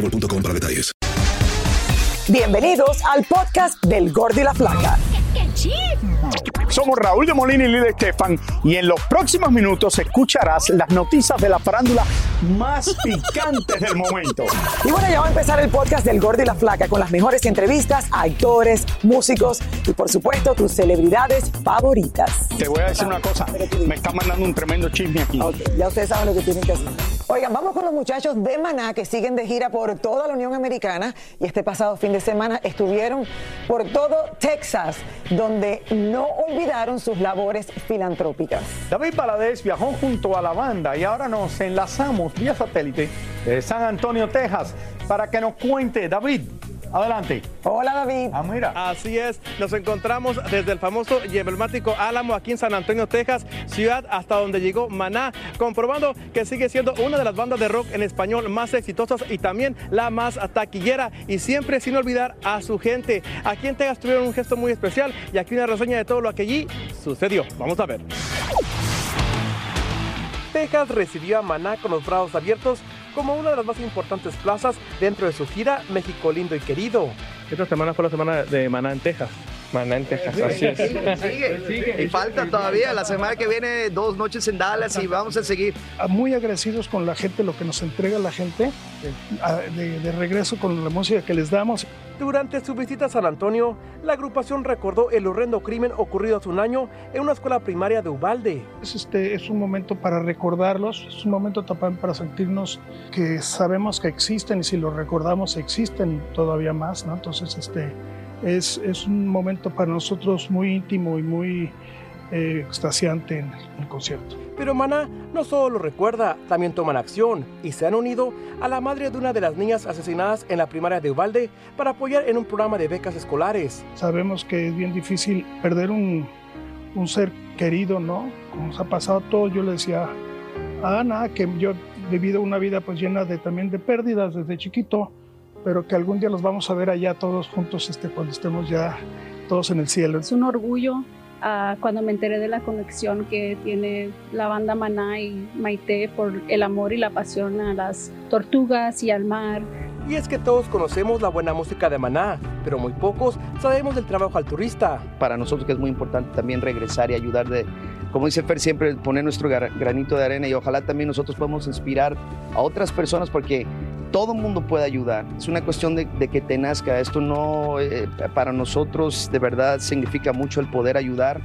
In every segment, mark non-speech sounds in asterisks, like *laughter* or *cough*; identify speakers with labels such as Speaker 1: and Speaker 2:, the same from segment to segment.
Speaker 1: boostmobile.com para detalles.
Speaker 2: Bienvenidos al podcast del Gordi y la Flaca.
Speaker 3: Somos Raúl de Molina y Lidia Estefan y en los próximos minutos escucharás las noticias de la farándula más *laughs* picantes del momento.
Speaker 2: Y bueno, ya va a empezar el podcast del Gordi y la Flaca con las mejores entrevistas a actores, músicos y por supuesto tus celebridades favoritas.
Speaker 3: Te voy a decir una cosa, me está mandando un tremendo chisme aquí.
Speaker 2: Ok, ya ustedes saben lo que tienen que hacer. Oigan, vamos con los muchachos de Maná que siguen de gira por toda la Unión Americana y este pasado fin de semana estuvieron por todo Texas, donde no sus labores filantrópicas.
Speaker 3: David Valadez viajó junto a la banda y ahora nos enlazamos vía satélite de San Antonio, Texas, para que nos cuente. David, adelante.
Speaker 2: Hola David.
Speaker 3: Ah, mira.
Speaker 4: Así es, nos encontramos desde el famoso y emblemático Álamo aquí en San Antonio, Texas, ciudad hasta donde llegó Maná, comprobando que sigue siendo una de las bandas de rock en español más exitosas y también la más taquillera y siempre sin olvidar a su gente. Aquí en Texas tuvieron un gesto muy especial y aquí una reseña de todo lo que allí sucedió. Vamos a ver. Texas recibió a Maná con los brazos abiertos como una de las más importantes plazas dentro de su gira México lindo y querido. Esta semana fue la semana de Maná en Texas. Maná en Texas, así es.
Speaker 5: Sigue. Y falta todavía. La semana que viene, dos noches en Dallas y vamos a seguir.
Speaker 6: Muy agradecidos con la gente, lo que nos entrega la gente, a- de, de regreso con la música que les damos.
Speaker 4: Durante su visita a San Antonio, la agrupación recordó el horrendo crimen ocurrido hace un año en una escuela primaria de Ubalde.
Speaker 6: Es, este, es un momento para recordarlos, es un momento también para sentirnos que sabemos que existen y si los recordamos existen todavía más, ¿no? Entonces, este, es, es un momento para nosotros muy íntimo y muy eh, extasiante en el concierto.
Speaker 4: Pero Maná no solo lo recuerda, también toman acción y se han unido a la madre de una de las niñas asesinadas en la primaria de Ubalde para apoyar en un programa de becas escolares.
Speaker 6: Sabemos que es bien difícil perder un, un ser querido, ¿no? Como nos ha pasado a todos, yo le decía a Ana que yo he vivido una vida pues llena de también de pérdidas desde chiquito, pero que algún día los vamos a ver allá todos juntos este, cuando estemos ya todos en el cielo.
Speaker 7: Es un orgullo ah, cuando me enteré de la conexión que tiene la banda Maná y Maite por el amor y la pasión a las tortugas y al mar.
Speaker 4: Y es que todos conocemos la buena música de Maná, pero muy pocos sabemos del trabajo altruista.
Speaker 5: Para nosotros que es muy importante también regresar y ayudar de, como dice Fer, siempre poner nuestro granito de arena y ojalá también nosotros podamos inspirar a otras personas porque todo mundo puede ayudar. Es una cuestión de, que te nazca. Esto no, eh, para nosotros de verdad significa mucho el poder ayudar.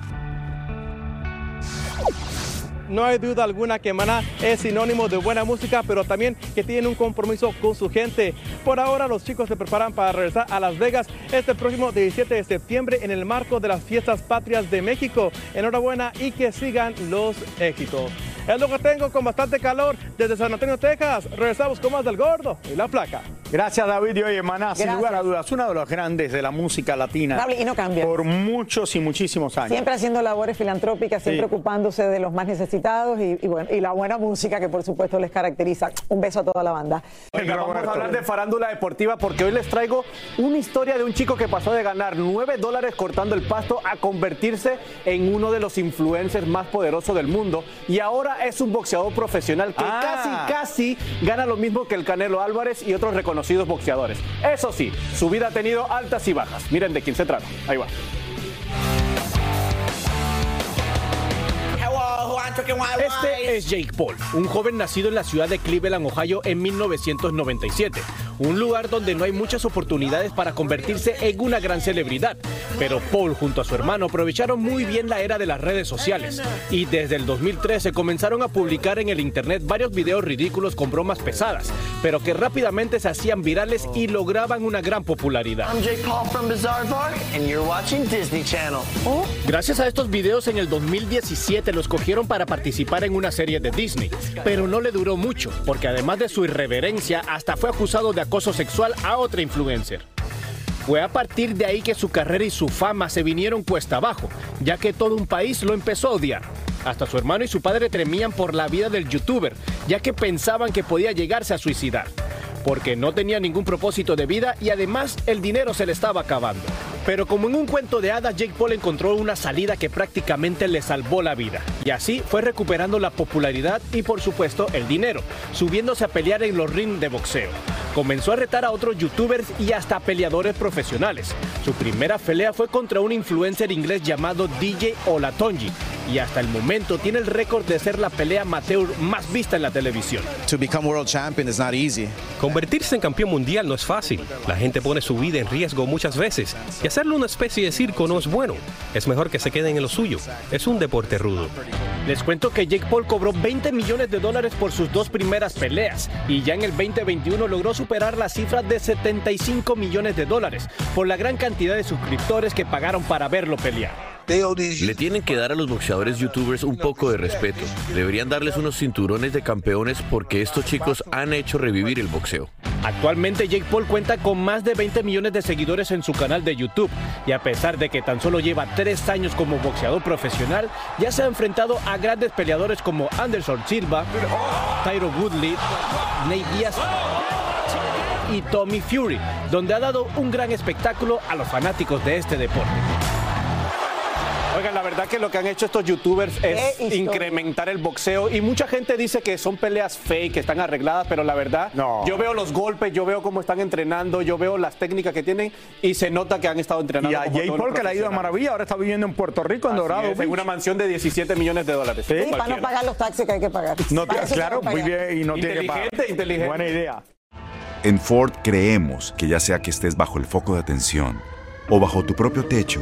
Speaker 4: No hay duda alguna que Maná es sinónimo de buena música, pero también que tienen un compromiso con su gente. Por ahora los chicos se preparan para regresar a Las Vegas este próximo 17 de septiembre en el marco de las fiestas patrias de México. Enhorabuena y que sigan los éxitos. Es lo que tengo con bastante calor desde San Antonio, Texas. Regresamos con más del gordo y la placa.
Speaker 3: Gracias, David. Y oye, Maná, sin lugar a dudas, uno de los grandes de la música latina.
Speaker 2: Y no cambia.
Speaker 3: Por muchos y muchísimos años.
Speaker 2: Siempre haciendo labores filantrópicas, siempre
Speaker 3: Sí.
Speaker 2: ocupándose de los más necesitados y, y bueno, y la buena música que por supuesto les caracteriza. Un beso a toda la banda.
Speaker 4: Venga, vamos a hablar de farándula deportiva porque hoy les traigo una historia de un chico que pasó de ganar 9 dólares cortando el pasto a convertirse en uno de los influencers más poderosos del mundo y ahora es un boxeador profesional que
Speaker 3: Ah.
Speaker 4: casi, casi gana lo mismo que el Canelo Álvarez y otros reconocidos boxeadores. Eso sí, su vida ha tenido altas y bajas. Miren de quién se trata. Ahí va.
Speaker 8: Este es Jake Paul, un joven nacido en la ciudad de Cleveland, Ohio, en 1997. Un lugar donde no hay muchas oportunidades para convertirse en una gran celebridad. Pero Paul junto a su hermano aprovecharon muy bien la era de las redes sociales. Y desde el 2013 comenzaron a publicar en el internet varios videos ridículos con bromas pesadas, pero que rápidamente se hacían virales y lograban una gran popularidad.
Speaker 9: I'm Jake Paul from Bizarre Park, and you're watching Disney Channel.
Speaker 8: Gracias a estos videos en el 2017 lo escogieron para participar en una serie de Disney, pero no le duró mucho, porque además de su irreverencia, hasta fue acusado de acoso sexual a otra influencer. Fue a partir de ahí que su carrera y su fama se vinieron cuesta abajo, ya que todo un país lo empezó a odiar. Hasta su hermano y su padre temían por la vida del youtuber, ya que pensaban que podía llegarse a suicidar, porque no tenía ningún propósito de vida y además el dinero se le estaba acabando. Pero como en un cuento de hadas, Jake Paul encontró una salida que prácticamente le salvó la vida. Y así fue recuperando la popularidad y por supuesto el dinero, subiéndose a pelear en los rings de boxeo. Comenzó a retar a otros youtubers y hasta peleadores profesionales. Su primera pelea fue contra un influencer inglés llamado DJ Olatonji y hasta el momento tiene el récord de ser la pelea amateur más vista en la televisión.
Speaker 10: To become world champion is not easy.
Speaker 11: Convertirse en campeón mundial no es fácil. La gente pone su vida en riesgo muchas veces y hacerlo una especie de circo no es bueno. Es mejor que se queden en lo suyo. Es un deporte rudo.
Speaker 8: Les cuento que Jake Paul cobró 20 millones de dólares por sus dos primeras peleas y ya en el 2021 logró superar la cifra de 75 millones de dólares por la gran cantidad de suscriptores que pagaron para verlo pelear.
Speaker 12: Le tienen que dar a los boxeadores youtubers un poco de respeto. Deberían darles unos cinturones de campeones porque estos chicos han hecho revivir el boxeo.
Speaker 8: Actualmente Jake Paul cuenta con más de 20 millones de seguidores en su canal de YouTube y a pesar de que tan solo lleva tres años como boxeador profesional, ya se ha enfrentado a grandes peleadores como Anderson Silva, Tyro Woodley, Nate Diaz y Tommy Fury, donde ha dado un gran espectáculo a los fanáticos de este deporte.
Speaker 4: Oigan, la verdad que lo que han hecho estos youtubers es incrementar el boxeo y mucha gente dice que son peleas fake, que están arregladas, pero la verdad, yo veo los golpes, yo veo cómo están entrenando, yo veo las técnicas que tienen y se nota que han estado entrenando.
Speaker 3: Y a
Speaker 4: todos
Speaker 3: Paul que le ha ido de
Speaker 4: profesionales.
Speaker 3: maravilla, ahora está viviendo en Puerto Rico, en
Speaker 4: Así
Speaker 3: Dorado.
Speaker 4: es, en una mansión de 17 millones de dólares.
Speaker 2: Sí, para no pagar los taxis que hay que pagar.
Speaker 3: No, claro,
Speaker 2: a
Speaker 3: muy bien, y no tiene que pagar.
Speaker 4: Inteligente, inteligente.
Speaker 3: Buena idea.
Speaker 13: En Ford creemos que ya sea que estés bajo el foco de atención o bajo tu propio techo,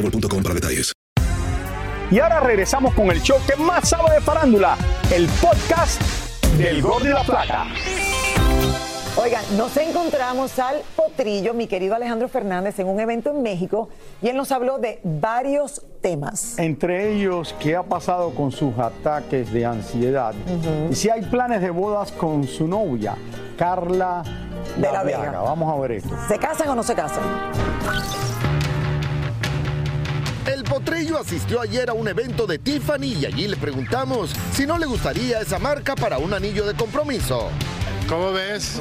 Speaker 1: boostmobile.com para detalles.
Speaker 3: Y ahora regresamos con el show que más sabe de farándula, el podcast del Gol de la Plata.
Speaker 2: Oigan, nos encontramos al potrillo, mi querido Alejandro Fernández, en un evento en México y él nos habló de varios temas.
Speaker 3: Entre ellos, ¿qué ha pasado con sus ataques de ansiedad? Y si hay planes de bodas con su novia, Carla
Speaker 2: De la. Vega.
Speaker 3: Vamos a ver esto.
Speaker 2: ¿Se casan o no se casan?
Speaker 14: Potrillo asistió ayer a un evento de Tiffany y allí le preguntamos si no le gustaría esa marca para un anillo de compromiso.
Speaker 15: ¿Cómo ves?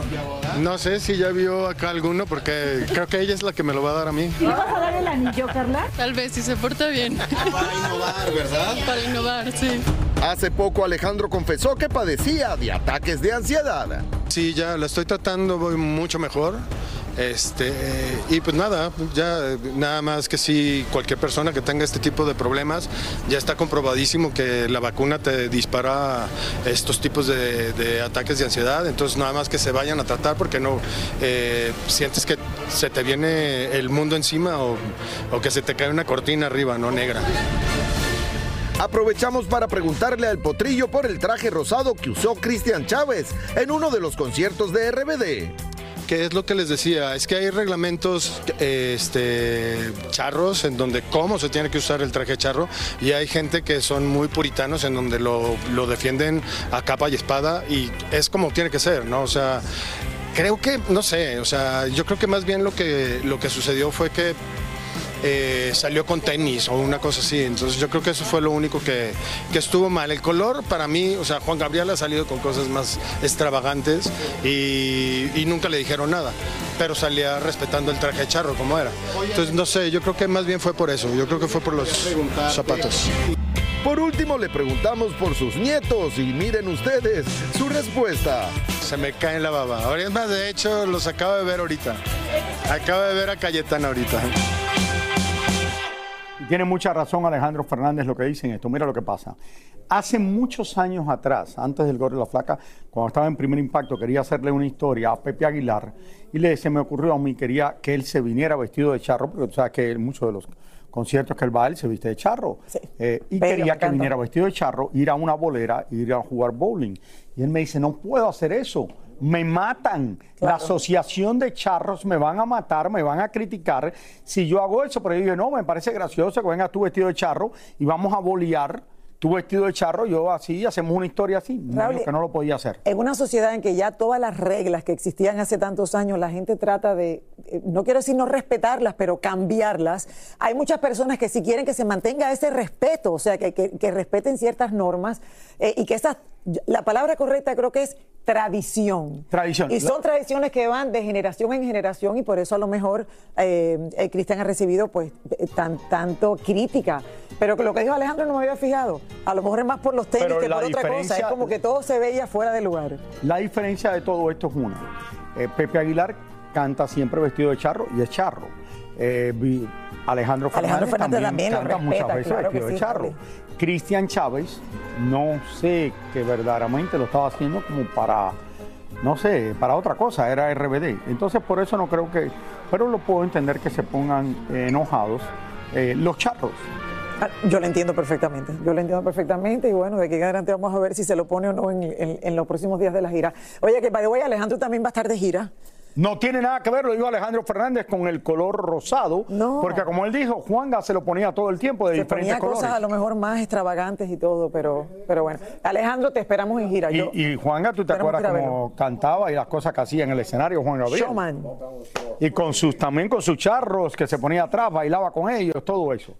Speaker 15: No sé si ya vio acá alguno porque creo que ella es la que me lo va a dar a mí.
Speaker 16: ¿Le vas a dar el anillo, Carla? Tal vez, si se porta bien.
Speaker 14: Para innovar, ¿verdad?
Speaker 16: Para innovar, sí.
Speaker 14: Hace poco Alejandro confesó que padecía de ataques de ansiedad.
Speaker 15: Sí, ya la estoy tratando, voy mucho mejor. Este, y pues nada, ya nada más que si cualquier persona que tenga este tipo de problemas, ya está comprobadísimo que la vacuna te dispara estos tipos de, de ataques de ansiedad, entonces nada más que se vayan a tratar porque no eh, sientes que se te viene el mundo encima o, o que se te cae una cortina arriba, no negra.
Speaker 14: Aprovechamos para preguntarle al potrillo por el traje rosado que usó Cristian Chávez en uno de los conciertos de RBD.
Speaker 15: Que es lo que les decía, es que hay reglamentos este, charros en donde cómo se tiene que usar el traje charro y hay gente que son muy puritanos en donde lo, lo defienden a capa y espada y es como tiene que ser, ¿no? O sea, creo que, no sé, o sea, yo creo que más bien lo que, lo que sucedió fue que eh, salió con tenis o una cosa así. Entonces yo creo que eso fue lo único que, que estuvo mal. El color para mí, o sea, Juan Gabriel ha salido con cosas más extravagantes y, y nunca le dijeron nada, pero salía respetando el traje de charro como era. Entonces no sé, yo creo que más bien fue por eso, yo creo que fue por los zapatos.
Speaker 14: Por último le preguntamos por sus nietos y miren ustedes su respuesta.
Speaker 15: Se me cae en la baba. Ahora es más, de hecho, los acabo de ver ahorita. Acabo de ver a Cayetana ahorita.
Speaker 3: Y tiene mucha razón Alejandro Fernández lo que dice en esto. Mira lo que pasa. Hace muchos años atrás, antes del Gordo de la Flaca, cuando estaba en Primer Impacto, quería hacerle una historia a Pepe Aguilar y le, se me ocurrió a mí, quería que él se viniera vestido de charro, porque tú sabes que muchos de los conciertos que él va, él se viste de charro. Eh, y quería que viniera vestido de charro, ir a una bolera, ir a jugar bowling. Y él me dice, no puedo hacer eso. Me matan. La asociación de charros me van a matar, me van a criticar si yo hago eso. Pero yo dije, no, me parece gracioso que vengas tú vestido de charro y vamos a bolear. Tú vestido de charro, yo así, hacemos una historia así.
Speaker 2: Raúl,
Speaker 3: que no lo podía hacer.
Speaker 2: En una sociedad en que ya todas las reglas que existían hace tantos años, la gente trata de, eh, no quiero decir no respetarlas, pero cambiarlas. Hay muchas personas que si quieren que se mantenga ese respeto, o sea, que, que- que respeten ciertas normas eh, y que esas, la palabra correcta creo que es tradición.
Speaker 3: Tradición.
Speaker 2: Y son tradiciones que van de generación en generación y por eso a lo mejor eh, eh, Cristian ha recibido pues tan, tanto crítica. Pero que lo que dijo Alejandro no me había fijado. A lo mejor es más por los tenis
Speaker 3: Pero
Speaker 2: que por otra cosa. Es como que todo se veía fuera de lugar.
Speaker 3: La diferencia de todo esto es una. Eh, Pepe Aguilar canta siempre vestido de charro y es charro. Eh, Alejandro Fernández,
Speaker 2: Alejandro Fernández también respeta,
Speaker 3: muchas veces
Speaker 2: claro
Speaker 3: vestido de
Speaker 2: sí,
Speaker 3: charro. Cristian Chávez, no sé que verdaderamente lo estaba haciendo como para, no sé, para otra cosa, era RBD. Entonces por eso no creo que, pero lo puedo entender que se pongan eh, enojados eh, los charros.
Speaker 2: Ah, Yo lo entiendo perfectamente, yo lo entiendo perfectamente y bueno, de aquí en adelante vamos a ver si se lo pone o no en, en- en los próximos días de la gira. Oye, que by the way, Alejandro también va a estar de gira.
Speaker 3: No tiene nada que ver, lo dijo Alejandro Fernández, con el color rosado, porque como él dijo, Juanga se lo ponía todo el tiempo de
Speaker 2: Se
Speaker 3: diferentes
Speaker 2: ponía
Speaker 3: colores.
Speaker 2: cosas a lo mejor más extravagantes y todo, pero, pero bueno. Alejandro, te esperamos en gira. Yo-
Speaker 3: Y, y Juanga, ¿tú te acuerdas cómo cantaba y las cosas que hacía en el escenario Juan Gabriel?
Speaker 2: Showman.
Speaker 3: Y con sus, también con sus charros que se ponía atrás, bailaba con ellos, todo eso.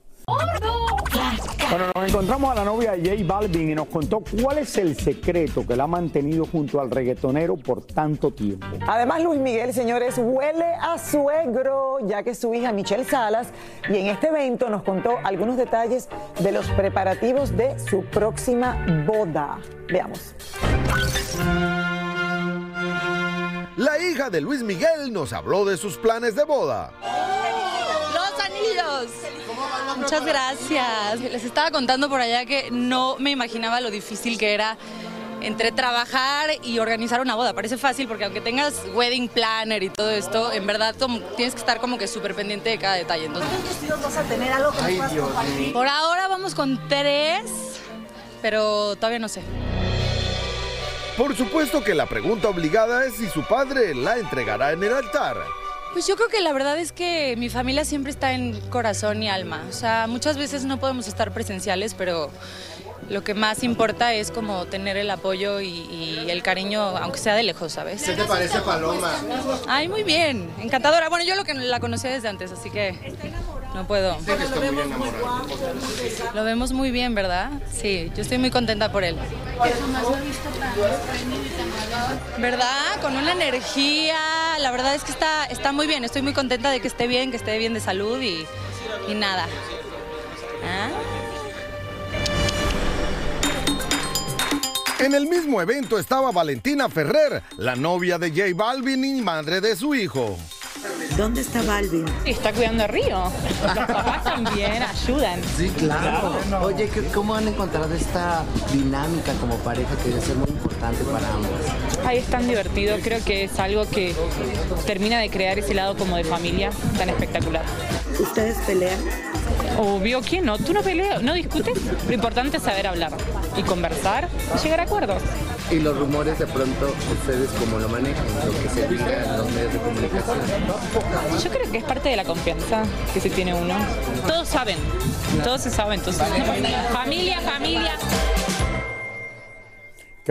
Speaker 3: Bueno, nos encontramos a la novia de J Balvin y nos contó cuál es el secreto que la ha mantenido junto al reggaetonero por tanto tiempo.
Speaker 2: Además, Luis Miguel, señores, huele a suegro, ya que su hija Michelle Salas, y en este evento nos contó algunos detalles de los preparativos de su próxima boda. Veamos.
Speaker 14: La hija de Luis Miguel nos habló de sus planes de boda.
Speaker 17: Muchas gracias. Les estaba contando por allá que no me imaginaba lo difícil que era entre trabajar y organizar una boda. Parece fácil porque aunque tengas wedding planner y todo esto, en verdad tienes que estar como que súper pendiente de cada detalle. Entonces,
Speaker 16: ¿Cuántos vestidos vas a tener? ¿Algo que puedas compartir?
Speaker 17: por ahora vamos con tres, pero todavía no sé.
Speaker 14: Por supuesto que la pregunta obligada es si su padre la entregará en el altar.
Speaker 17: Pues yo creo que la verdad es que mi familia siempre está en corazón y alma. O sea, muchas veces no podemos estar presenciales, pero lo que más importa es como tener el apoyo y, y el cariño, aunque sea de lejos, ¿sabes?
Speaker 14: ¿Qué te parece Paloma?
Speaker 17: Ay, muy bien, encantadora. Bueno, yo lo que la conocí desde antes, así que no puedo. Lo vemos muy bien, ¿verdad? Sí, yo estoy muy contenta por él. ¿Verdad? Con una energía, la verdad es que está, está muy bien, estoy muy contenta de que esté bien, que esté bien de salud y, y nada. ¿Ah?
Speaker 14: En el mismo evento estaba Valentina Ferrer, la novia de J Balvin y madre de su hijo.
Speaker 18: ¿Dónde está Balvin?
Speaker 19: Está cuidando a Río. Los papás también ayudan.
Speaker 20: Sí, claro. Oye, ¿qué- ¿cómo han encontrado esta dinámica como pareja que debe ser muy importante para ambos?
Speaker 19: Ahí es tan divertido, creo que es algo que termina de crear ese lado como de familia tan espectacular.
Speaker 18: ¿Ustedes pelean?
Speaker 19: Obvio que no, tú no peleas, no discutes. Lo importante es saber hablar y conversar y llegar a acuerdos.
Speaker 20: Y los rumores de pronto, ustedes cómo lo manejan, lo que se diga en los medios de comunicación.
Speaker 19: Yo creo que es parte de la confianza que se tiene uno. Todos saben, todos se saben, entonces. *laughs* Familia, familia.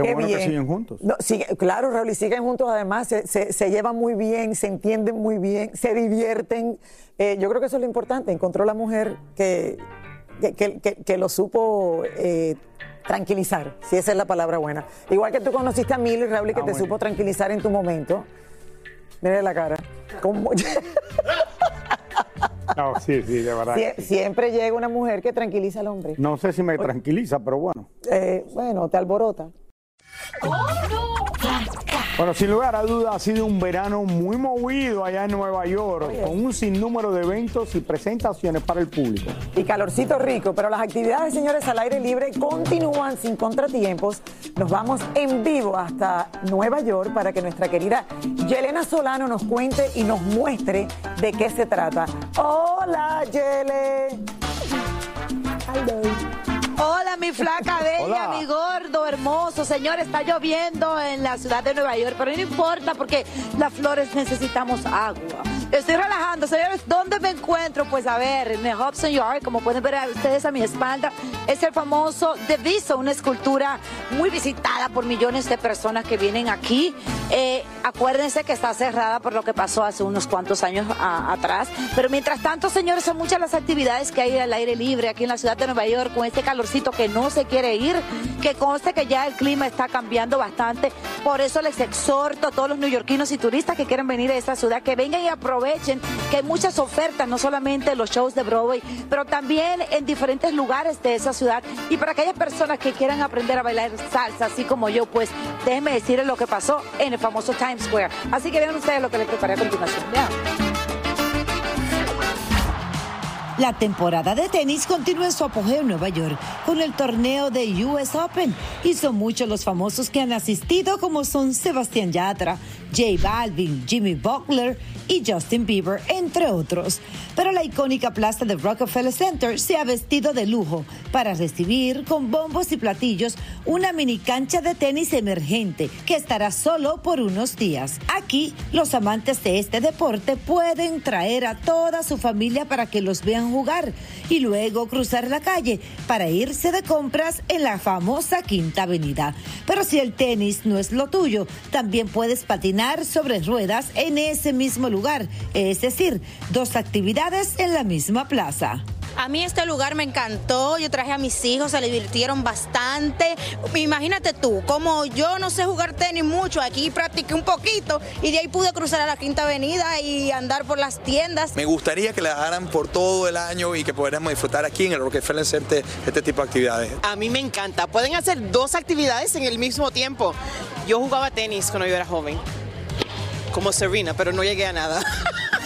Speaker 3: Qué,
Speaker 2: Qué
Speaker 3: bueno que siguen juntos.
Speaker 2: No, sigue- claro, Raúl, y siguen juntos además, se, se- se llevan muy bien, se entienden muy bien, se divierten. Eh, yo creo que eso es lo importante, encontró la mujer que, que, que- lo supo eh, tranquilizar, si esa es la palabra buena. Igual que tú conociste a Mili, Raúl, y que
Speaker 3: Ah,
Speaker 2: te
Speaker 3: bueno.
Speaker 2: supo tranquilizar en tu momento. Mire la cara. Como- *laughs*
Speaker 3: No, sí, sí, de verdad.
Speaker 2: Sie- siempre llega una mujer que tranquiliza al hombre.
Speaker 3: No sé si me tranquiliza, pero bueno.
Speaker 2: Eh, bueno, te alborota.
Speaker 3: Bueno, sin lugar a dudas ha sido un verano muy movido allá en Nueva York, con un sinnúmero de eventos y presentaciones para el público.
Speaker 2: y calorcito rico, pero las actividades, señores, al aire libre continúan sin contratiempos. Nos vamos en vivo hasta Nueva York para que nuestra querida Yelena Solano nos cuente y nos muestre de qué se trata. Hola, Yele.
Speaker 21: Hola, mi flaca *laughs* bella,
Speaker 2: Hola.
Speaker 21: mi gordo, hermoso. Señor, está lloviendo en la ciudad de Nueva York, pero no importa porque las flores necesitamos agua. Estoy relajando, señores. ¿Dónde me encuentro? Pues a ver, en el Hudson Yard, como pueden ver a ustedes a mi espalda, es el famoso The Viso, una escultura muy visitada por millones de personas que vienen aquí. Eh, acuérdense que está cerrada por lo que pasó hace unos cuantos años atrás. Pero mientras tanto, señores, son muchas las actividades que hay al aire libre aquí en la ciudad de Nueva York con este calorcito que no se quiere ir, que conste que ya el clima está cambiando bastante. Por eso les exhorto a todos los neoyorquinos y turistas que quieran venir a esta ciudad que vengan y aprovechen que hay muchas ofertas, no solamente en los shows de Broadway, pero también en diferentes lugares de esa ciudad. Y para aquellas personas que quieran aprender a bailar salsa, así como yo, pues déjenme decirles lo que pasó en el famoso Times Square. Así que vean ustedes lo que les preparé a continuación.
Speaker 22: La temporada de tenis continúa en su apogeo en Nueva York con el torneo de US Open y son muchos los famosos que han asistido como son Sebastián Yatra, J Balvin, Jimmy Butler y Justin Bieber, entre otros. Pero la icónica plaza de Rockefeller Center se ha vestido de lujo para recibir con bombos y platillos una mini cancha de tenis emergente que estará solo por unos días. Aquí los amantes de este deporte pueden traer a toda su familia para que los vean jugar y luego cruzar la calle para irse de compras en la famosa Quinta Avenida. Pero si el tenis no es lo tuyo, también puedes patinar sobre ruedas en ese mismo lugar, es decir, dos actividades en la misma plaza.
Speaker 23: A mí este lugar me encantó, yo traje a mis hijos, se divirtieron bastante. Imagínate tú, como yo no sé jugar tenis mucho, aquí practiqué un poquito y de ahí pude cruzar a la Quinta Avenida y andar por las tiendas.
Speaker 24: Me gustaría que la hagan por todo el año y que pudiéramos disfrutar aquí en el Rockefeller Center este tipo de actividades.
Speaker 25: A mí me encanta. Pueden hacer dos actividades en el mismo tiempo. Yo jugaba tenis cuando yo era joven, como Serena, pero no llegué a nada. *laughs*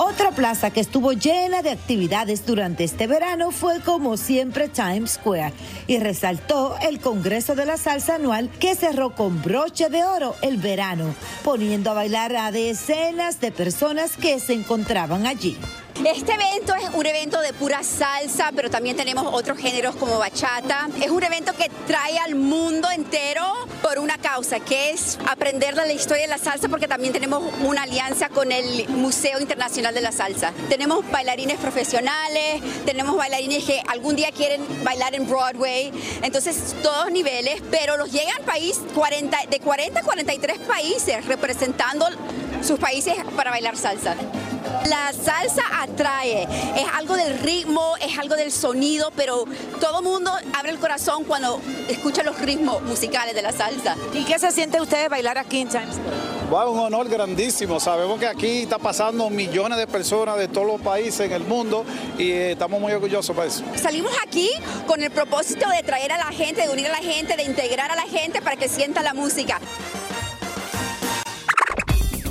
Speaker 22: Otra plaza que estuvo llena de actividades durante este verano fue como siempre Times Square y resaltó el Congreso de la Salsa anual que cerró con broche de oro el verano, poniendo a bailar a decenas de personas que se encontraban allí.
Speaker 26: Este evento es un evento de pura salsa, pero también tenemos otros géneros como bachata. Es un evento que trae al mundo entero por una causa, que es aprender de la historia de la salsa, porque también tenemos una alianza con el Museo Internacional de la Salsa. Tenemos bailarines profesionales, tenemos bailarines que algún día quieren bailar en Broadway, entonces todos niveles, pero los llegan país 40, de 40 a 43 países representando sus países para bailar salsa. La salsa atrae, es algo del ritmo, es algo del sonido, pero todo mundo abre el corazón cuando escucha los ritmos musicales de la salsa.
Speaker 21: ¿Y qué se siente usted bailar aquí en Times Square?
Speaker 27: Va un honor grandísimo. Sabemos que aquí está pasando millones de personas de todos los países en el mundo y eh, estamos muy orgullosos por eso.
Speaker 26: Salimos aquí con el propósito de traer a la gente, de unir a la gente, de integrar a la gente para que sienta la música.